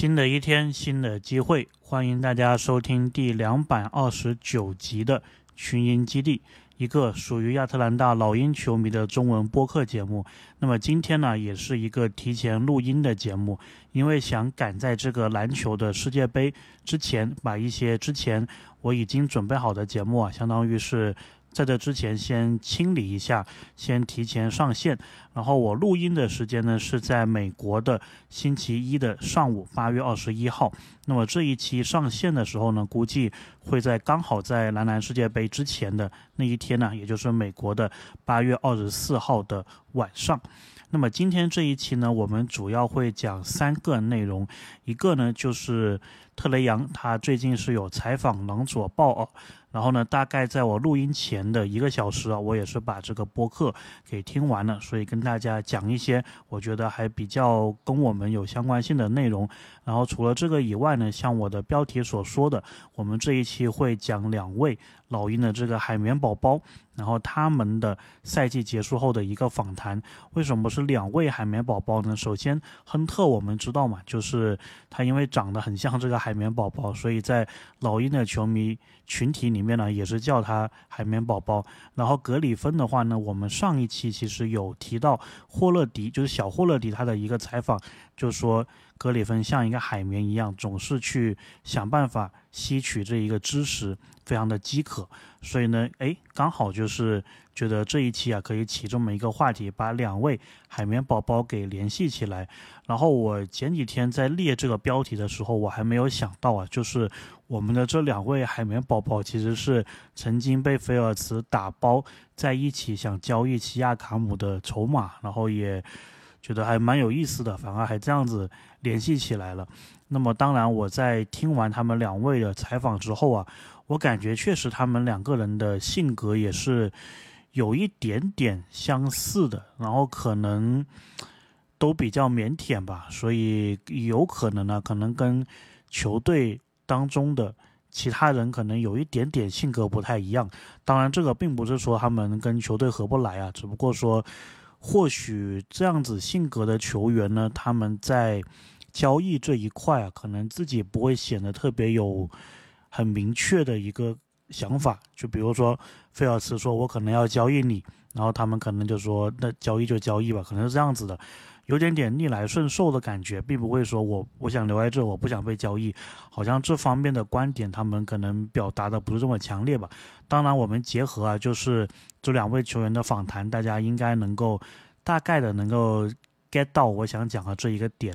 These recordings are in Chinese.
新的一天，新的机会，欢迎大家收听第两百二十九集的群英基地，一个属于亚特兰大老鹰球迷的中文播客节目。那么今天呢，也是一个提前录音的节目，因为想赶在这个篮球的世界杯之前，把一些之前我已经准备好的节目啊，相当于是。在这之前，先清理一下，先提前上线。然后我录音的时间呢，是在美国的星期一的上午，八月二十一号。那么这一期上线的时候呢，估计会在刚好在男篮世界杯之前的那一天呢，也就是美国的八月二十四号的晚上。那么今天这一期呢，我们主要会讲三个内容，一个呢就是特雷杨，他最近是有采访朗佐鲍尔。然后呢，大概在我录音前的一个小时啊，我也是把这个播客给听完了，所以跟大家讲一些我觉得还比较跟我们有相关性的内容。然后除了这个以外呢，像我的标题所说的，我们这一期会讲两位老鹰的这个海绵宝宝，然后他们的赛季结束后的一个访谈。为什么是两位海绵宝宝呢？首先，亨特我们知道嘛，就是他因为长得很像这个海绵宝宝，所以在老鹰的球迷群体里。面呢也是叫他海绵宝宝，然后格里芬的话呢，我们上一期其实有提到霍勒迪，就是小霍勒迪他的一个采访，就说格里芬像一个海绵一样，总是去想办法吸取这一个知识，非常的饥渴，所以呢，哎，刚好就是觉得这一期啊可以起这么一个话题，把两位海绵宝宝给联系起来。然后我前几天在列这个标题的时候，我还没有想到啊，就是我们的这两位海绵宝宝其实是曾经被菲尔茨打包在一起，想交易齐亚卡姆的筹码，然后也觉得还蛮有意思的，反而还这样子联系起来了。那么当然，我在听完他们两位的采访之后啊，我感觉确实他们两个人的性格也是有一点点相似的，然后可能。都比较腼腆吧，所以有可能呢，可能跟球队当中的其他人可能有一点点性格不太一样。当然，这个并不是说他们跟球队合不来啊，只不过说，或许这样子性格的球员呢，他们在交易这一块啊，可能自己不会显得特别有很明确的一个想法。就比如说，菲尔茨说我可能要交易你，然后他们可能就说那交易就交易吧，可能是这样子的。有点点逆来顺受的感觉，并不会说我我想留在这，我不想被交易，好像这方面的观点他们可能表达的不是这么强烈吧。当然，我们结合啊，就是这两位球员的访谈，大家应该能够大概的能够 get 到我想讲的这一个点。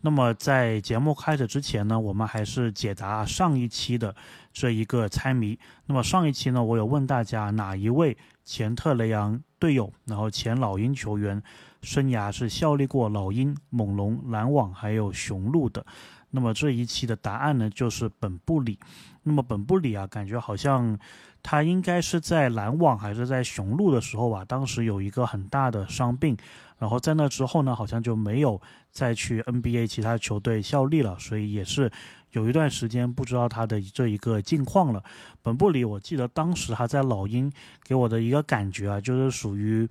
那么在节目开始之前呢，我们还是解答上一期的这一个猜谜。那么上一期呢，我有问大家哪一位前特雷杨队友，然后前老鹰球员。生涯是效力过老鹰、猛龙、篮网还有雄鹿的。那么这一期的答案呢，就是本布里。那么本布里啊，感觉好像他应该是在篮网还是在雄鹿的时候啊，当时有一个很大的伤病，然后在那之后呢，好像就没有再去 NBA 其他球队效力了，所以也是有一段时间不知道他的这一个近况了。本布里，我记得当时他在老鹰给我的一个感觉啊，就是属于。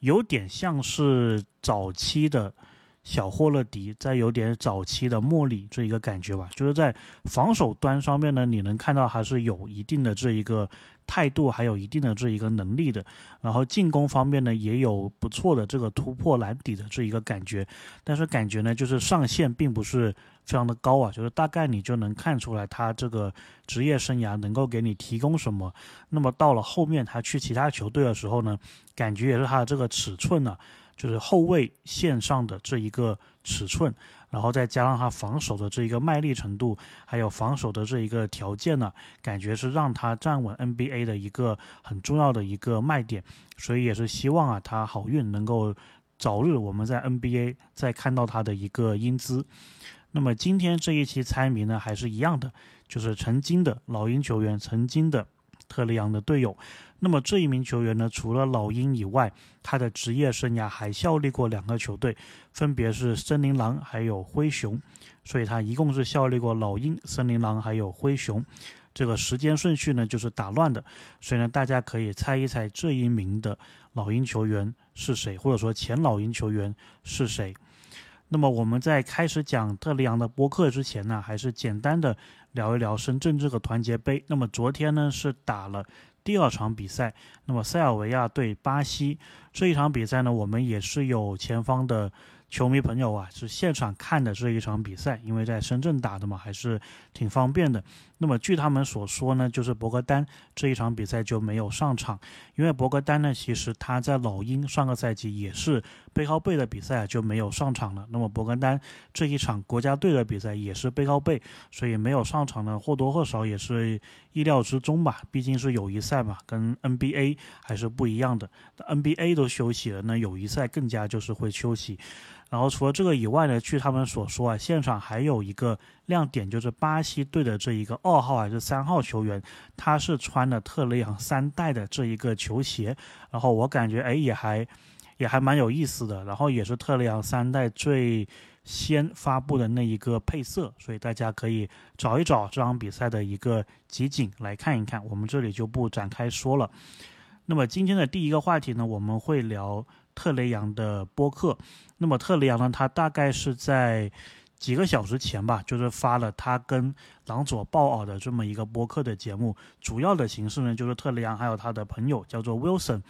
有点像是早期的小霍勒迪，再有点早期的莫里这一个感觉吧，就是在防守端上面呢，你能看到还是有一定的这一个态度，还有一定的这一个能力的。然后进攻方面呢，也有不错的这个突破篮底的这一个感觉，但是感觉呢，就是上限并不是非常的高啊，就是大概你就能看出来他这个职业生涯能够给你提供什么。那么到了后面他去其他球队的时候呢？感觉也是他的这个尺寸呢，就是后卫线上的这一个尺寸，然后再加上他防守的这一个卖力程度，还有防守的这一个条件呢，感觉是让他站稳 NBA 的一个很重要的一个卖点。所以也是希望啊，他好运能够早日我们在 NBA 再看到他的一个英姿。那么今天这一期猜谜呢，还是一样的，就是曾经的老鹰球员，曾经的特雷杨的队友。那么这一名球员呢，除了老鹰以外，他的职业生涯还效力过两个球队，分别是森林狼还有灰熊，所以他一共是效力过老鹰、森林狼还有灰熊。这个时间顺序呢就是打乱的，所以呢大家可以猜一猜这一名的老鹰球员是谁，或者说前老鹰球员是谁。那么我们在开始讲特里昂的播客之前呢，还是简单的聊一聊深圳这个团结杯。那么昨天呢是打了第二场比赛，那么塞尔维亚对巴西这一场比赛呢，我们也是有前方的。球迷朋友啊，是现场看的这一场比赛，因为在深圳打的嘛，还是挺方便的。那么据他们所说呢，就是博格丹这一场比赛就没有上场，因为博格丹呢，其实他在老鹰上个赛季也是背靠背的比赛就没有上场了。那么博格丹这一场国家队的比赛也是背靠背，所以没有上场呢，或多或少也是意料之中吧。毕竟是友谊赛嘛，跟 NBA 还是不一样的。NBA 都休息了，那友谊赛更加就是会休息。然后除了这个以外呢，据他们所说啊，现场还有一个亮点，就是巴西队的这一个二号还是三号球员，他是穿了特雷杨三代的这一个球鞋。然后我感觉哎也还也还蛮有意思的。然后也是特雷杨三代最先发布的那一个配色，所以大家可以找一找这场比赛的一个集锦来看一看。我们这里就不展开说了。那么今天的第一个话题呢，我们会聊。特雷杨的播客，那么特雷杨呢？他大概是在几个小时前吧，就是发了他跟朗佐鲍尔的这么一个播客的节目。主要的形式呢，就是特雷杨还有他的朋友叫做 Wilson，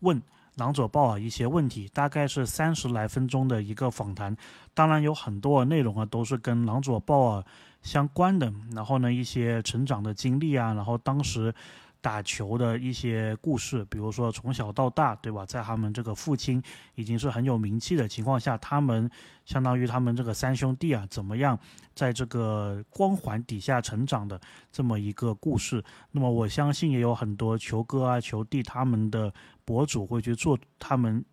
问朗佐鲍尔一些问题，大概是三十来分钟的一个访谈。当然有很多内容啊，都是跟朗佐鲍尔相关的。然后呢，一些成长的经历啊，然后当时。打球的一些故事，比如说从小到大，对吧？在他们这个父亲已经是很有名气的情况下，他们相当于他们这个三兄弟啊，怎么样在这个光环底下成长的这么一个故事。那么我相信也有很多球哥啊、球弟他们的博主会去做他们。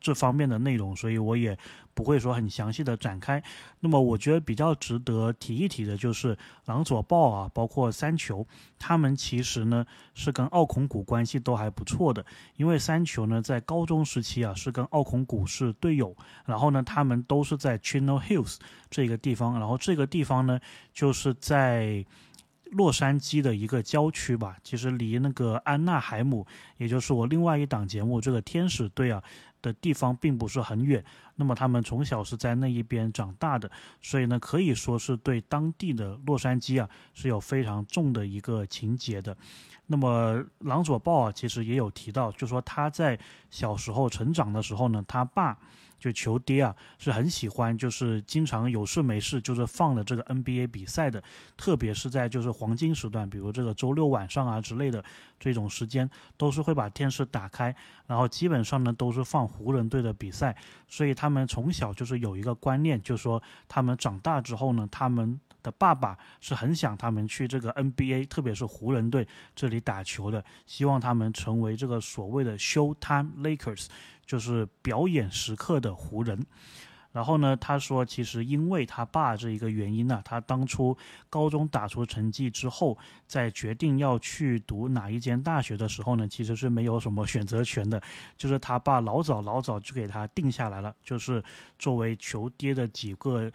这方面的内容，所以我也不会说很详细的展开。那么，我觉得比较值得提一提的就是朗佐鲍啊，包括三球，他们其实呢是跟奥孔古关系都还不错的。因为三球呢在高中时期啊是跟奥孔古是队友，然后呢他们都是在 Chino Hills 这个地方，然后这个地方呢就是在。洛杉矶的一个郊区吧，其实离那个安娜海姆，也就是我另外一档节目这个天使队啊的地方，并不是很远。那么他们从小是在那一边长大的，所以呢，可以说是对当地的洛杉矶啊是有非常重的一个情节的。那么朗佐鲍啊，其实也有提到，就说他在小时候成长的时候呢，他爸。就球爹啊，是很喜欢，就是经常有事没事就是放的这个 NBA 比赛的，特别是在就是黄金时段，比如这个周六晚上啊之类的这种时间，都是会把电视打开，然后基本上呢都是放湖人队的比赛，所以他们从小就是有一个观念，就是说他们长大之后呢，他们的爸爸是很想他们去这个 NBA，特别是湖人队这里打球的，希望他们成为这个所谓的 Showtime Lakers。就是表演时刻的湖人，然后呢，他说，其实因为他爸这一个原因呢，他当初高中打出成绩之后，在决定要去读哪一间大学的时候呢，其实是没有什么选择权的，就是他爸老早老早就给他定下来了，就是作为球爹的几个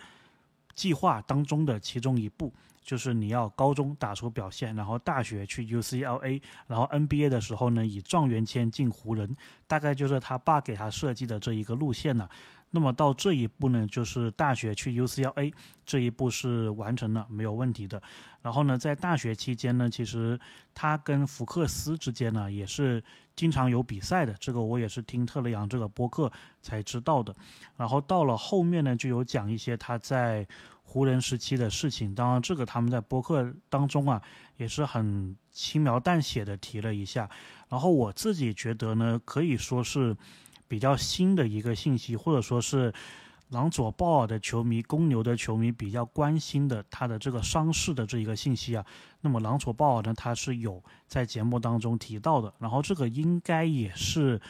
计划当中的其中一步。就是你要高中打出表现，然后大学去 UCLA，然后 NBA 的时候呢，以状元签进湖人，大概就是他爸给他设计的这一个路线了。那么到这一步呢，就是大学去 UCLA 这一步是完成了，没有问题的。然后呢，在大学期间呢，其实他跟福克斯之间呢也是经常有比赛的，这个我也是听特雷杨这个播客才知道的。然后到了后面呢，就有讲一些他在。湖人时期的事情，当然这个他们在播客当中啊也是很轻描淡写的提了一下。然后我自己觉得呢，可以说是比较新的一个信息，或者说是朗佐鲍尔的球迷、公牛的球迷比较关心的他的这个伤势的这一个信息啊。那么朗佐鲍尔呢，他是有在节目当中提到的。然后这个应该也是。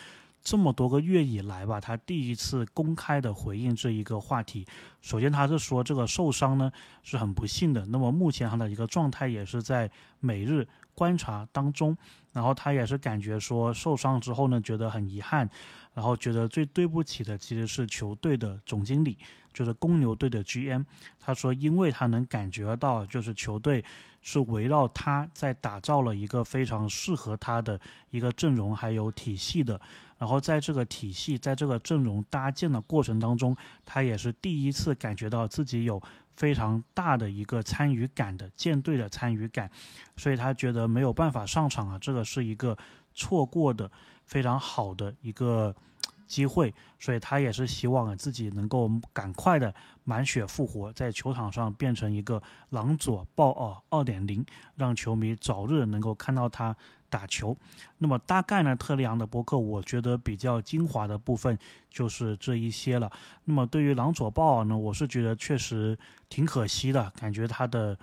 这么多个月以来吧，他第一次公开的回应这一个话题。首先，他是说这个受伤呢是很不幸的。那么目前他的一个状态也是在每日观察当中。然后他也是感觉说受伤之后呢，觉得很遗憾，然后觉得最对不起的其实是球队的总经理，就是公牛队的 GM。他说，因为他能感觉到，就是球队是围绕他在打造了一个非常适合他的一个阵容还有体系的。然后在这个体系，在这个阵容搭建的过程当中，他也是第一次感觉到自己有非常大的一个参与感的舰队的参与感，所以他觉得没有办法上场啊，这个是一个错过的非常好的一个。机会，所以他也是希望自己能够赶快的满血复活，在球场上变成一个狼佐鲍尔二点零，让球迷早日能够看到他打球。那么大概呢，特里昂的博客，我觉得比较精华的部分就是这一些了。那么对于朗佐鲍尔呢，我是觉得确实挺可惜的，感觉他的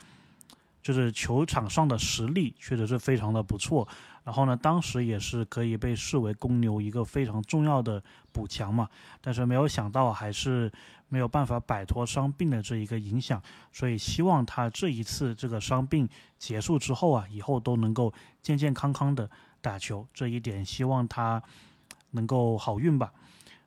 就是球场上的实力确实是非常的不错。然后呢，当时也是可以被视为公牛一个非常重要的补强嘛，但是没有想到还是没有办法摆脱伤病的这一个影响，所以希望他这一次这个伤病结束之后啊，以后都能够健健康康的打球，这一点希望他能够好运吧。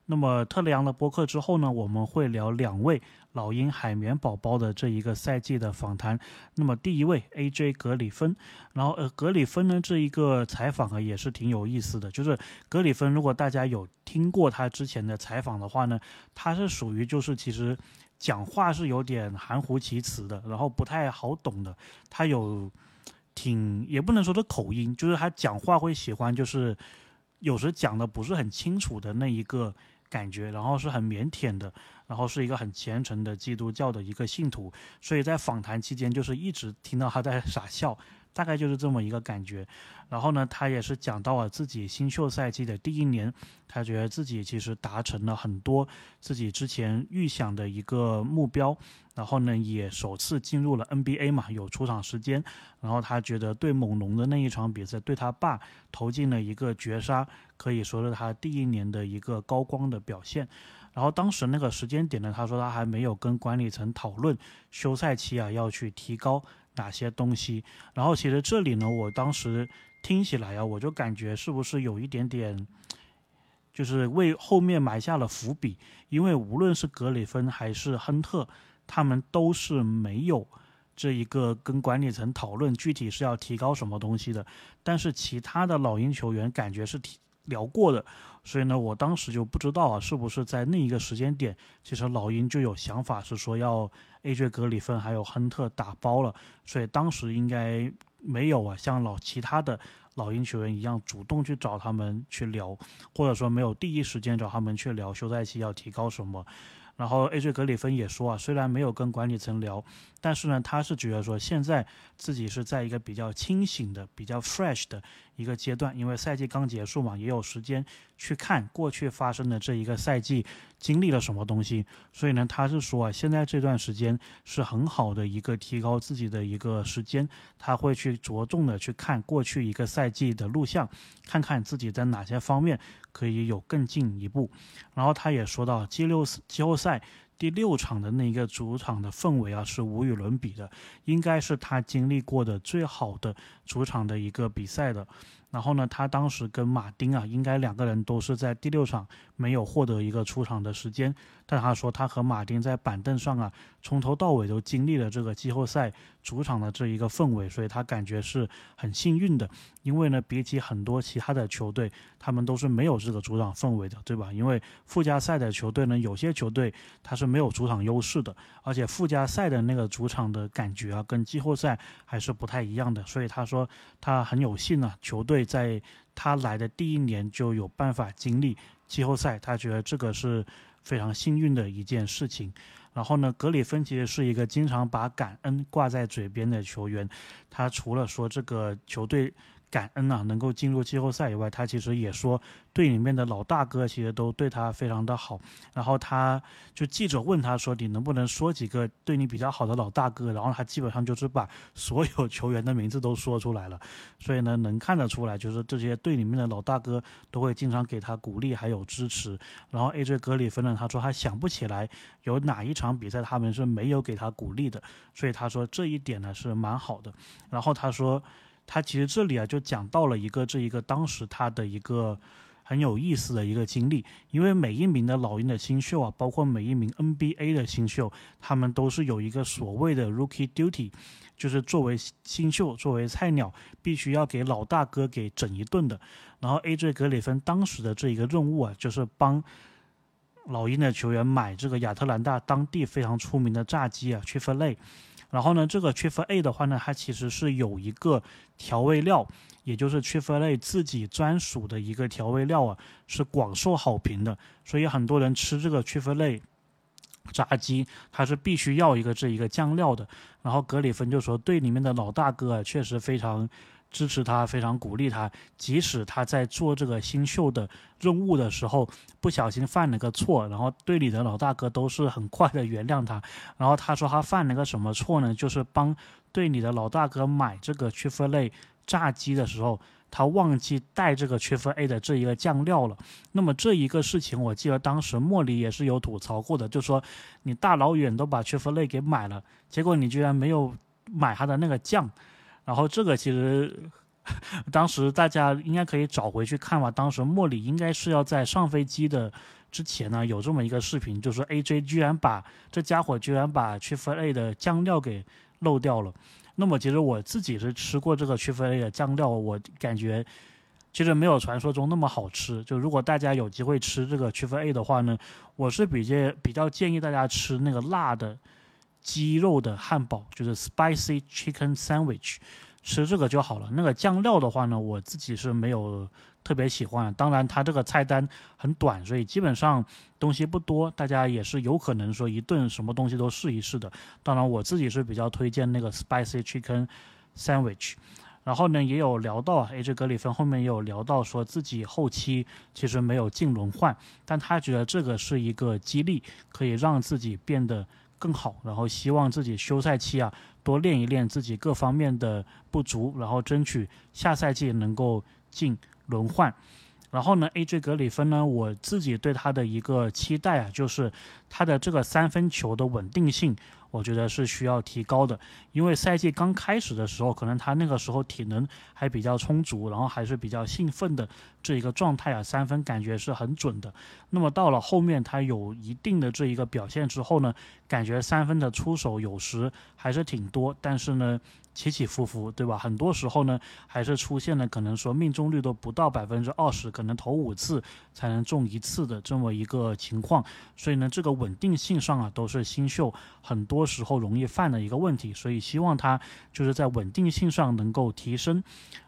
那么特雷杨的播客之后呢，我们会聊两位老鹰海绵宝宝的这一个赛季的访谈。那么第一位 A.J. 格里芬，然后呃格里芬呢这一个采访啊也是挺有意思的，就是格里芬如果大家有听过他之前的采访的话呢，他是属于就是其实讲话是有点含糊其辞的，然后不太好懂的。他有挺也不能说的口音，就是他讲话会喜欢就是有时讲的不是很清楚的那一个。感觉，然后是很腼腆的，然后是一个很虔诚的基督教的一个信徒，所以在访谈期间就是一直听到他在 傻笑，大概就是这么一个感觉。然后呢，他也是讲到了自己新秀赛季的第一年，他觉得自己其实达成了很多自己之前预想的一个目标。然后呢，也首次进入了 NBA 嘛，有出场时间。然后他觉得对猛龙的那一场比赛，对他爸投进了一个绝杀，可以说是他第一年的一个高光的表现。然后当时那个时间点呢，他说他还没有跟管理层讨论休赛期啊要去提高哪些东西。然后其实这里呢，我当时听起来啊，我就感觉是不是有一点点，就是为后面埋下了伏笔，因为无论是格里芬还是亨特。他们都是没有这一个跟管理层讨论具体是要提高什么东西的，但是其他的老鹰球员感觉是提聊过的，所以呢，我当时就不知道啊，是不是在那一个时间点，其实老鹰就有想法是说要 AJ 格里芬还有亨特打包了，所以当时应该没有啊，像老其他的老鹰球员一样主动去找他们去聊，或者说没有第一时间找他们去聊休赛期要提高什么。然后 AJ 格里芬也说啊，虽然没有跟管理层聊，但是呢，他是觉得说现在自己是在一个比较清醒的、比较 fresh 的一个阶段，因为赛季刚结束嘛，也有时间去看过去发生的这一个赛季经历了什么东西，所以呢，他是说啊，现在这段时间是很好的一个提高自己的一个时间，他会去着重的去看过去一个赛季的录像，看看自己在哪些方面。可以有更进一步，然后他也说到，季六季后赛第六场的那个主场的氛围啊，是无与伦比的，应该是他经历过的最好的主场的一个比赛的。然后呢，他当时跟马丁啊，应该两个人都是在第六场没有获得一个出场的时间。但他说，他和马丁在板凳上啊，从头到尾都经历了这个季后赛主场的这一个氛围，所以他感觉是很幸运的。因为呢，比起很多其他的球队，他们都是没有这个主场氛围的，对吧？因为附加赛的球队呢，有些球队他是没有主场优势的，而且附加赛的那个主场的感觉啊，跟季后赛还是不太一样的。所以他说，他很有幸啊，球队。在他来的第一年就有办法经历季后赛，他觉得这个是非常幸运的一件事情。然后呢，格里芬其实是一个经常把感恩挂在嘴边的球员，他除了说这个球队。感恩啊，能够进入季后赛以外，他其实也说队里面的老大哥其实都对他非常的好。然后他就记者问他说：“你能不能说几个对你比较好的老大哥？”然后他基本上就是把所有球员的名字都说出来了。所以呢，能看得出来，就是这些队里面的老大哥都会经常给他鼓励还有支持。然后 AJ 格里芬呢，他说他想不起来有哪一场比赛他们是没有给他鼓励的。所以他说这一点呢是蛮好的。然后他说。他其实这里啊就讲到了一个这一个当时他的一个很有意思的一个经历，因为每一名的老鹰的新秀啊，包括每一名 NBA 的新秀，他们都是有一个所谓的 Rookie Duty，就是作为新秀、作为菜鸟，必须要给老大哥给整一顿的。然后 AJ 格里芬当时的这一个任务啊，就是帮老鹰的球员买这个亚特兰大当地非常出名的炸鸡啊 c h i f f a 然后呢，这个 c h i f A 的话呢，它其实是有一个调味料，也就是 c h i f A 自己专属的一个调味料啊，是广受好评的。所以很多人吃这个 c h i f f A 炸鸡，它是必须要一个这一个酱料的。然后格里芬就说，队里面的老大哥啊，确实非常。支持他，非常鼓励他。即使他在做这个新秀的任务的时候不小心犯了个错，然后队里的老大哥都是很快的原谅他。然后他说他犯了个什么错呢？就是帮队里的老大哥买这个缺乏类炸鸡的时候，他忘记带这个缺乏 A 的这一个酱料了。那么这一个事情，我记得当时莫里也是有吐槽过的，就说你大老远都把缺乏类给买了，结果你居然没有买他的那个酱。然后这个其实，当时大家应该可以找回去看吧。当时莫里应该是要在上飞机的之前呢，有这么一个视频，就是 AJ 居然把这家伙居然把 c h i f A 的酱料给漏掉了。那么其实我自己是吃过这个 c h i f A 的酱料，我感觉其实没有传说中那么好吃。就如果大家有机会吃这个区分 A 的话呢，我是比较比较建议大家吃那个辣的。鸡肉的汉堡就是 spicy chicken sandwich，吃这个就好了。那个酱料的话呢，我自己是没有特别喜欢。当然，它这个菜单很短，所以基本上东西不多，大家也是有可能说一顿什么东西都试一试的。当然，我自己是比较推荐那个 spicy chicken sandwich。然后呢，也有聊到啊，AJ 格里芬后面也有聊到说自己后期其实没有进轮换，但他觉得这个是一个激励，可以让自己变得。更好，然后希望自己休赛期啊多练一练自己各方面的不足，然后争取下赛季能够进轮换。然后呢，AJ 格里芬呢，我自己对他的一个期待啊，就是他的这个三分球的稳定性。我觉得是需要提高的，因为赛季刚开始的时候，可能他那个时候体能还比较充足，然后还是比较兴奋的这一个状态啊，三分感觉是很准的。那么到了后面，他有一定的这一个表现之后呢，感觉三分的出手有时还是挺多，但是呢。起起伏伏，对吧？很多时候呢，还是出现了可能说命中率都不到百分之二十，可能投五次才能中一次的这么一个情况。所以呢，这个稳定性上啊，都是新秀很多时候容易犯的一个问题。所以希望他就是在稳定性上能够提升。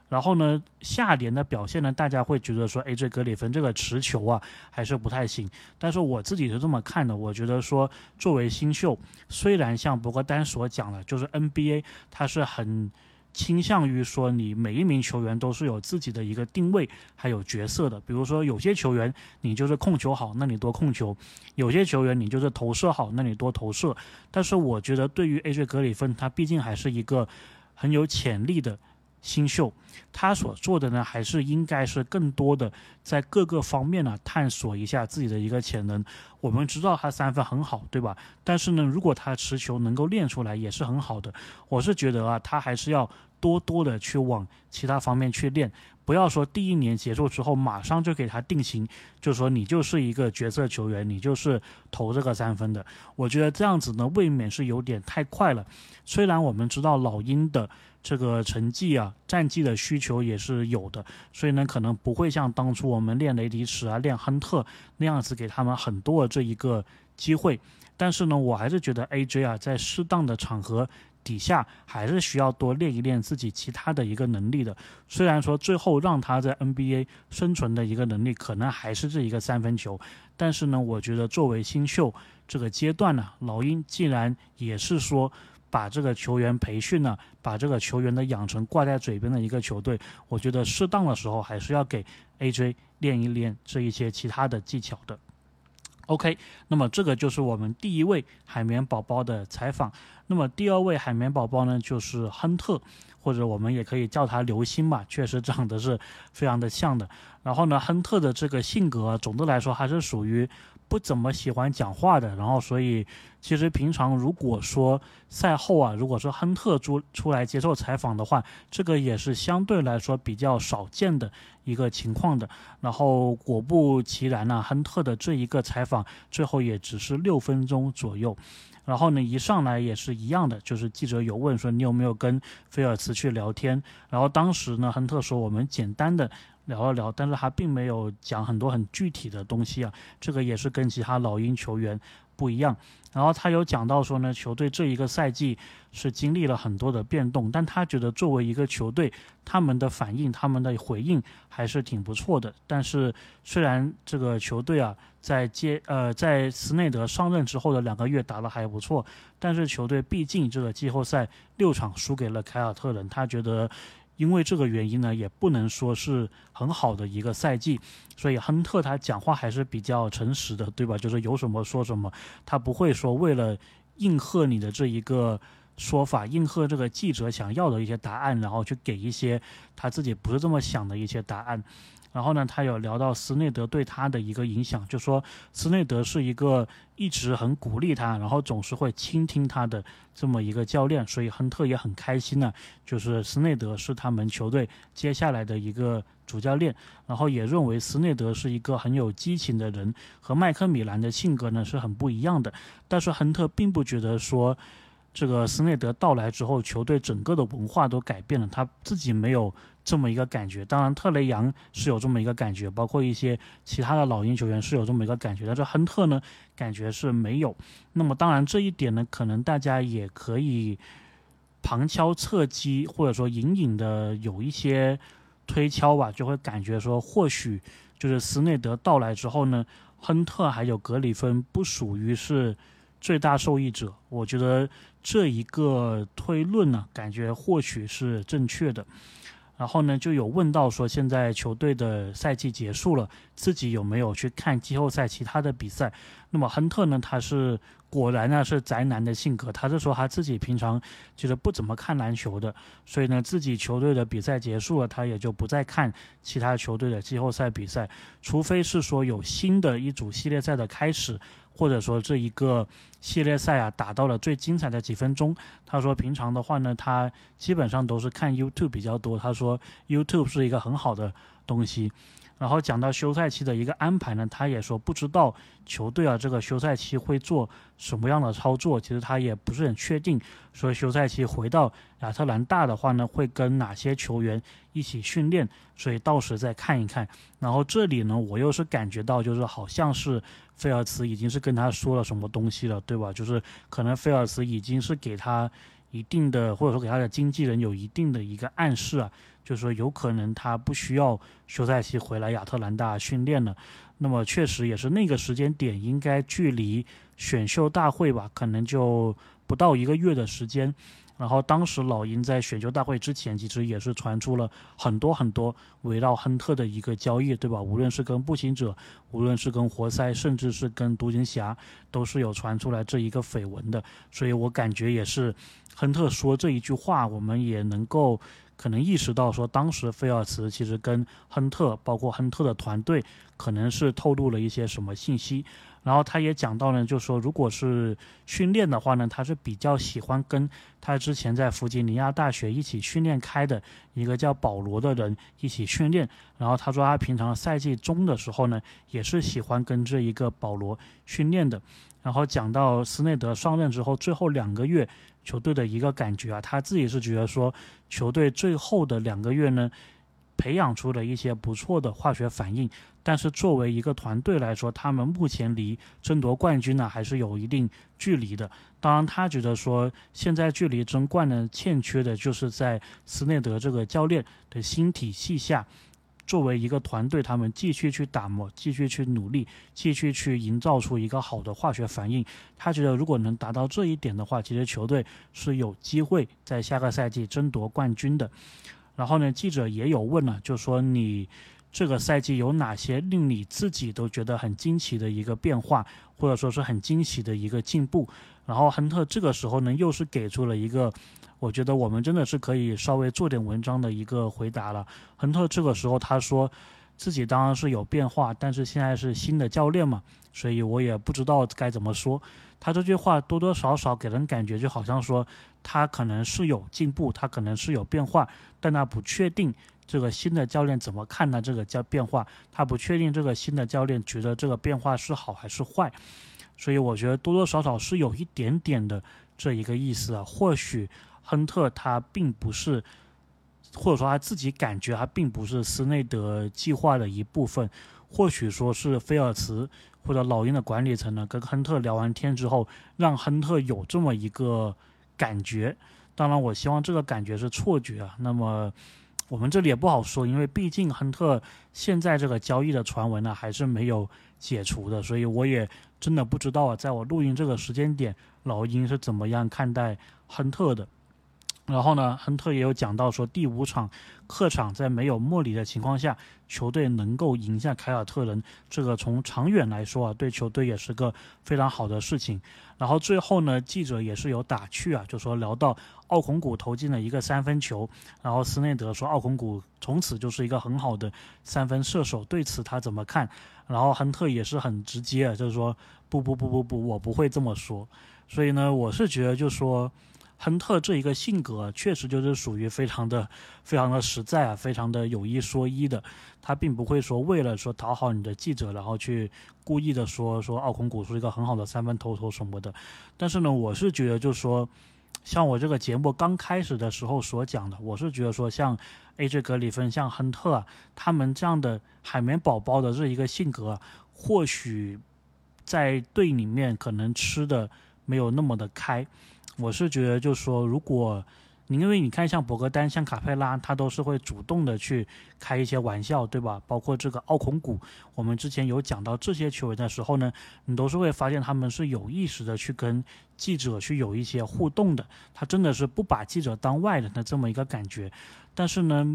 然后呢，下联的表现呢，大家会觉得说，哎，这格里芬这个持球啊，还是不太行。但是我自己是这么看的，我觉得说，作为新秀，虽然像博格丹所讲的，就是 NBA 它是很倾向于说，你每一名球员都是有自己的一个定位，还有角色的。比如说，有些球员你就是控球好，那你多控球；有些球员你就是投射好，那你多投射。但是我觉得，对于 AJ 格里芬，他毕竟还是一个很有潜力的。新秀，他所做的呢，还是应该是更多的在各个方面呢探索一下自己的一个潜能。我们知道他三分很好，对吧？但是呢，如果他持球能够练出来，也是很好的。我是觉得啊，他还是要多多的去往其他方面去练，不要说第一年结束之后马上就给他定型，就说你就是一个角色球员，你就是投这个三分的。我觉得这样子呢，未免是有点太快了。虽然我们知道老鹰的。这个成绩啊，战绩的需求也是有的，所以呢，可能不会像当初我们练雷迪什啊、练亨特那样子给他们很多的这一个机会。但是呢，我还是觉得 AJ 啊，在适当的场合底下，还是需要多练一练自己其他的一个能力的。虽然说最后让他在 NBA 生存的一个能力可能还是这一个三分球，但是呢，我觉得作为新秀这个阶段呢，老鹰既然也是说。把这个球员培训呢，把这个球员的养成挂在嘴边的一个球队，我觉得适当的时候还是要给 AJ 练一练这一些其他的技巧的。OK，那么这个就是我们第一位海绵宝宝的采访。那么第二位海绵宝宝呢，就是亨特，或者我们也可以叫他流星吧，确实长得是非常的像的。然后呢，亨特的这个性格，总的来说还是属于。不怎么喜欢讲话的，然后所以其实平常如果说赛后啊，如果说亨特出出来接受采访的话，这个也是相对来说比较少见的一个情况的。然后果不其然呢，亨特的这一个采访最后也只是六分钟左右。然后呢，一上来也是一样的，就是记者有问说你有没有跟菲尔茨去聊天，然后当时呢，亨特说我们简单的。聊了聊，但是他并没有讲很多很具体的东西啊，这个也是跟其他老鹰球员不一样。然后他有讲到说呢，球队这一个赛季是经历了很多的变动，但他觉得作为一个球队，他们的反应、他们的回应还是挺不错的。但是虽然这个球队啊，在接呃在斯内德上任之后的两个月打得还不错，但是球队毕竟这个季后赛六场输给了凯尔特人，他觉得。因为这个原因呢，也不能说是很好的一个赛季，所以亨特他讲话还是比较诚实的，对吧？就是有什么说什么，他不会说为了应和你的这一个说法，应和这个记者想要的一些答案，然后去给一些他自己不是这么想的一些答案。然后呢，他有聊到斯内德对他的一个影响，就说斯内德是一个一直很鼓励他，然后总是会倾听他的这么一个教练，所以亨特也很开心呢。就是斯内德是他们球队接下来的一个主教练，然后也认为斯内德是一个很有激情的人，和麦克米兰的性格呢是很不一样的。但是亨特并不觉得说，这个斯内德到来之后，球队整个的文化都改变了，他自己没有。这么一个感觉，当然特雷杨是有这么一个感觉，包括一些其他的老鹰球员是有这么一个感觉，但是亨特呢，感觉是没有。那么当然这一点呢，可能大家也可以旁敲侧击，或者说隐隐的有一些推敲吧，就会感觉说，或许就是斯内德到来之后呢，亨特还有格里芬不属于是最大受益者。我觉得这一个推论呢，感觉或许是正确的。然后呢，就有问到说，现在球队的赛季结束了，自己有没有去看季后赛其他的比赛？那么亨特呢，他是果然呢是宅男的性格，他是说他自己平常其实不怎么看篮球的，所以呢，自己球队的比赛结束了，他也就不再看其他球队的季后赛比赛，除非是说有新的一组系列赛的开始。或者说这一个系列赛啊，打到了最精彩的几分钟。他说平常的话呢，他基本上都是看 YouTube 比较多。他说 YouTube 是一个很好的东西。然后讲到休赛期的一个安排呢，他也说不知道球队啊这个休赛期会做什么样的操作，其实他也不是很确定。说休赛期回到亚特兰大的话呢，会跟哪些球员一起训练，所以到时再看一看。然后这里呢，我又是感觉到就是好像是菲尔茨已经是跟他说了什么东西了，对吧？就是可能菲尔茨已经是给他一定的，或者说给他的经纪人有一定的一个暗示啊。就是说，有可能他不需要休赛期回来亚特兰大训练了。那么，确实也是那个时间点，应该距离选秀大会吧，可能就不到一个月的时间。然后，当时老鹰在选秀大会之前，其实也是传出了很多很多围绕亨特的一个交易，对吧？无论是跟步行者，无论是跟活塞，甚至是跟独行侠，都是有传出来这一个绯闻的。所以我感觉也是，亨特说这一句话，我们也能够。可能意识到说，当时菲尔茨其实跟亨特，包括亨特的团队，可能是透露了一些什么信息。然后他也讲到呢，就说如果是训练的话呢，他是比较喜欢跟他之前在弗吉尼亚大学一起训练开的一个叫保罗的人一起训练。然后他说他平常赛季中的时候呢，也是喜欢跟这一个保罗训练的。然后讲到斯内德上任之后最后两个月。球队的一个感觉啊，他自己是觉得说，球队最后的两个月呢，培养出了一些不错的化学反应。但是作为一个团队来说，他们目前离争夺冠军呢，还是有一定距离的。当然，他觉得说，现在距离争冠呢，欠缺的就是在斯内德这个教练的新体系下。作为一个团队，他们继续去打磨，继续去努力，继续去营造出一个好的化学反应。他觉得，如果能达到这一点的话，其实球队是有机会在下个赛季争夺冠军的。然后呢，记者也有问了，就说你。这个赛季有哪些令你自己都觉得很惊奇的一个变化，或者说是很惊喜的一个进步。然后亨特这个时候呢，又是给出了一个，我觉得我们真的是可以稍微做点文章的一个回答了。亨特这个时候他说。自己当然是有变化，但是现在是新的教练嘛，所以我也不知道该怎么说。他这句话多多少少给人感觉就好像说他可能是有进步，他可能是有变化，但他不确定这个新的教练怎么看待这个叫变化，他不确定这个新的教练觉得这个变化是好还是坏，所以我觉得多多少少是有一点点的这一个意思啊。或许亨特他并不是。或者说他自己感觉他并不是斯内德计划的一部分，或许说是菲尔茨或者老鹰的管理层呢跟亨特聊完天之后，让亨特有这么一个感觉。当然，我希望这个感觉是错觉啊。那么我们这里也不好说，因为毕竟亨特现在这个交易的传闻呢还是没有解除的，所以我也真的不知道啊，在我录音这个时间点，老鹰是怎么样看待亨特的。然后呢，亨特也有讲到说，第五场客场在没有莫里的情况下，球队能够赢下凯尔特人，这个从长远来说啊，对球队也是个非常好的事情。然后最后呢，记者也是有打趣啊，就说聊到奥孔古投进了一个三分球，然后斯内德说奥孔古从此就是一个很好的三分射手，对此他怎么看？然后亨特也是很直接，就是说不不不不不，我不会这么说。所以呢，我是觉得就是说。亨特这一个性格确实就是属于非常的、非常的实在啊，非常的有一说一的。他并不会说为了说讨好你的记者，然后去故意的说说奥孔古是一个很好的三分投手什么的。但是呢，我是觉得就是说，像我这个节目刚开始的时候所讲的，我是觉得说像 AJ 格里芬、像亨特啊，他们这样的海绵宝宝的这一个性格，或许在队里面可能吃的没有那么的开。我是觉得，就是说，如果因为你看，像博格丹、像卡佩拉，他都是会主动的去开一些玩笑，对吧？包括这个奥孔古，我们之前有讲到这些球员的时候呢，你都是会发现他们是有意识的去跟记者去有一些互动的，他真的是不把记者当外人的这么一个感觉。但是呢，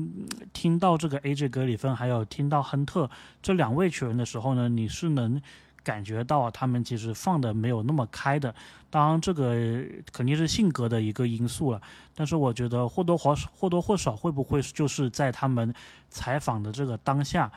听到这个 AJ 格里芬还有听到亨特这两位球员的时候呢，你是能。感觉到他们其实放的没有那么开的，当然这个肯定是性格的一个因素了。但是我觉得或多或少或多或少会不会就是在他们采访的这个当下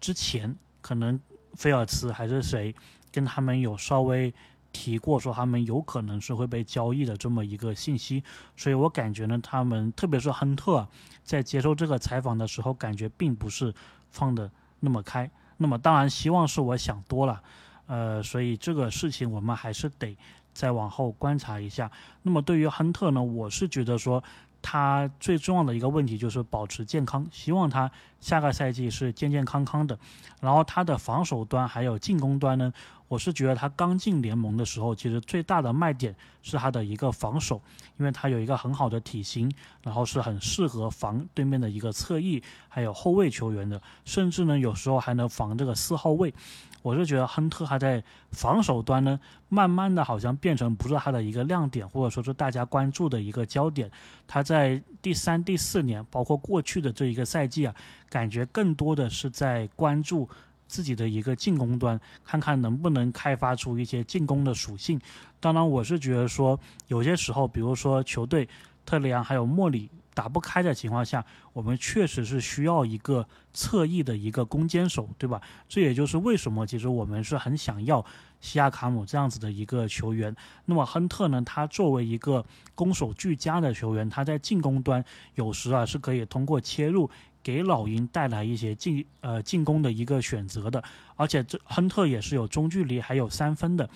之前，可能菲尔茨还是谁跟他们有稍微提过说他们有可能是会被交易的这么一个信息。所以我感觉呢，他们特别是亨特在接受这个采访的时候，感觉并不是放的那么开。那么当然希望是我想多了。呃，所以这个事情我们还是得再往后观察一下。那么对于亨特呢，我是觉得说他最重要的一个问题就是保持健康，希望他下个赛季是健健康康的。然后他的防守端还有进攻端呢。我是觉得他刚进联盟的时候，其实最大的卖点是他的一个防守，因为他有一个很好的体型，然后是很适合防对面的一个侧翼，还有后卫球员的，甚至呢有时候还能防这个四号位。我是觉得亨特还在防守端呢，慢慢的好像变成不是他的一个亮点，或者说是大家关注的一个焦点。他在第三、第四年，包括过去的这一个赛季啊，感觉更多的是在关注。自己的一个进攻端，看看能不能开发出一些进攻的属性。当然，我是觉得说，有些时候，比如说球队特雷杨还有莫里打不开的情况下，我们确实是需要一个侧翼的一个攻坚手，对吧？这也就是为什么其实我们是很想要西亚卡姆这样子的一个球员。那么亨特呢，他作为一个攻守俱佳的球员，他在进攻端有时啊是可以通过切入。给老鹰带来一些进呃进攻的一个选择的，而且这亨特也是有中距离还有三分的，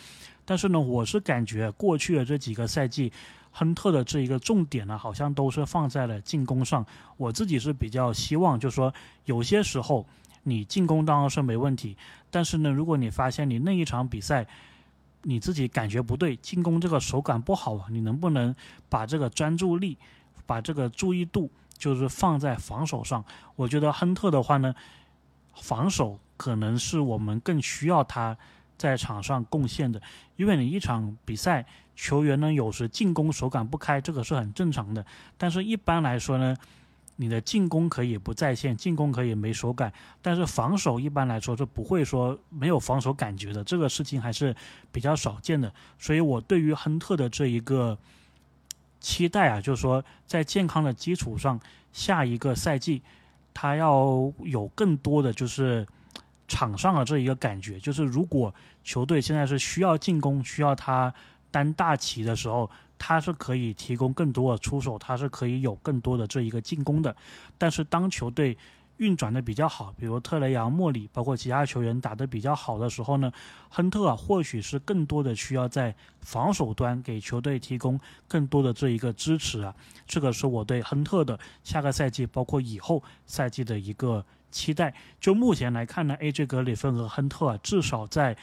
但是呢，我是感觉过去的这几个赛季，亨特的这一个重点呢，好像都是放在了进攻上。我自己是比较希望，就是说有些时候你进攻当然是没问题，但是呢，如果你发现你那一场比赛你自己感觉不对，进攻这个手感不好，你能不能把这个专注力，把这个注意度？就是放在防守上，我觉得亨特的话呢，防守可能是我们更需要他在场上贡献的，因为你一场比赛球员呢有时进攻手感不开，这个是很正常的，但是一般来说呢，你的进攻可以不在线，进攻可以没手感，但是防守一般来说是不会说没有防守感觉的，这个事情还是比较少见的。所以我对于亨特的这一个期待啊，就是说在健康的基础上，下一个赛季他要有更多的就是场上的这一个感觉，就是如果球队现在是需要进攻，需要他担大旗的时候。他是可以提供更多的出手，他是可以有更多的这一个进攻的。但是当球队运转的比较好，比如特雷杨、莫里，包括其他球员打得比较好的时候呢，亨特啊，或许是更多的需要在防守端给球队提供更多的这一个支持啊。这个是我对亨特的下个赛季，包括以后赛季的一个期待。就目前来看呢，AJ 格里芬和亨特啊，至少在。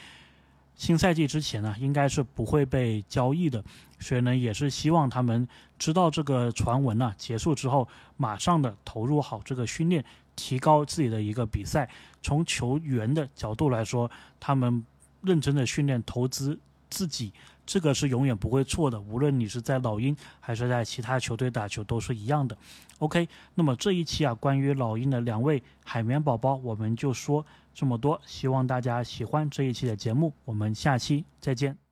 新赛季之前呢，应该是不会被交易的，所以呢，也是希望他们知道这个传闻呢结束之后，马上的投入好这个训练，提高自己的一个比赛。从球员的角度来说，他们认真的训练，投资自己，这个是永远不会错的。无论你是在老鹰还是在其他球队打球，都是一样的。OK，那么这一期啊，关于老鹰的两位海绵宝宝，我们就说。这么多，希望大家喜欢这一期的节目，我们下期再见。